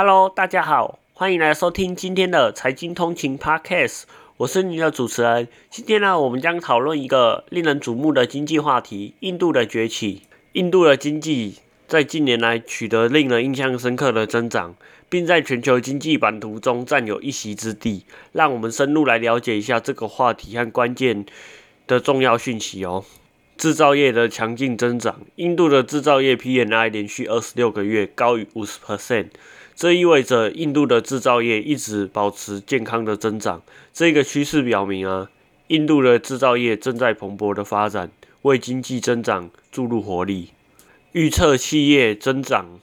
Hello，大家好，欢迎来收听今天的财经通勤 Podcast，我是你的主持人。今天呢，我们将讨论一个令人瞩目的经济话题——印度的崛起。印度的经济在近年来取得令人印象深刻的增长，并在全球经济版图中占有一席之地。让我们深入来了解一下这个话题和关键的重要讯息哦。制造业的强劲增长，印度的制造业 PMI 连续二十六个月高于五十 percent，这意味着印度的制造业一直保持健康的增长。这个趋势表明啊，印度的制造业正在蓬勃的发展，为经济增长注入活力。预测企业增长，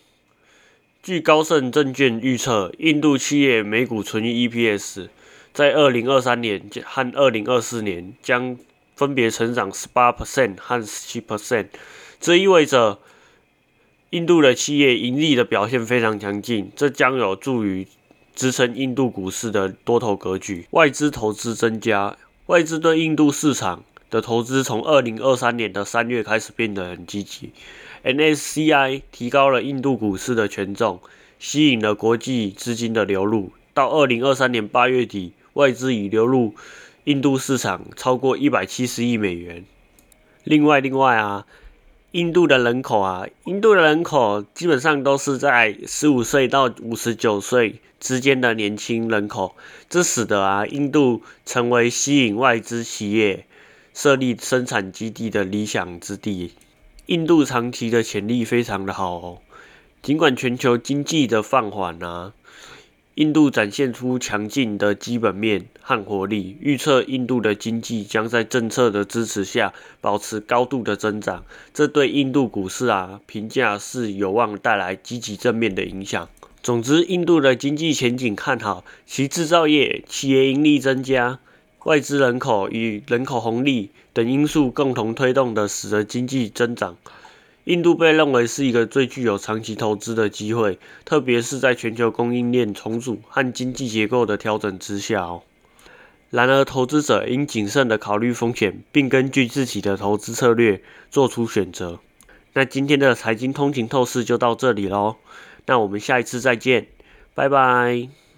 据高盛证券预测，印度企业每股纯益 EPS 在二零二三年和二零二四年将。分别成长十八 percent 和十七 percent，这意味着印度的企业盈利的表现非常强劲，这将有助于支撑印度股市的多头格局。外资投资增加，外资对印度市场的投资从二零二三年的三月开始变得很积极。NSCI 提高了印度股市的权重，吸引了国际资金的流入。到二零二三年八月底，外资已流入。印度市场超过一百七十亿美元。另外，另外啊，印度的人口啊，印度的人口基本上都是在十五岁到五十九岁之间的年轻人口，这使得啊，印度成为吸引外资企业设立生产基地的理想之地。印度长期的潜力非常的好哦，尽管全球经济的放缓啊。印度展现出强劲的基本面和活力，预测印度的经济将在政策的支持下保持高度的增长，这对印度股市啊评价是有望带来积极正面的影响。总之，印度的经济前景看好，其制造业、企业盈利增加、外资人口与人口红利等因素共同推动的，使得经济增长。印度被认为是一个最具有长期投资的机会，特别是在全球供应链重组和经济结构的调整之下哦。然而，投资者应谨慎的考虑风险，并根据自己的投资策略做出选择。那今天的财经通勤透视就到这里喽，那我们下一次再见，拜拜。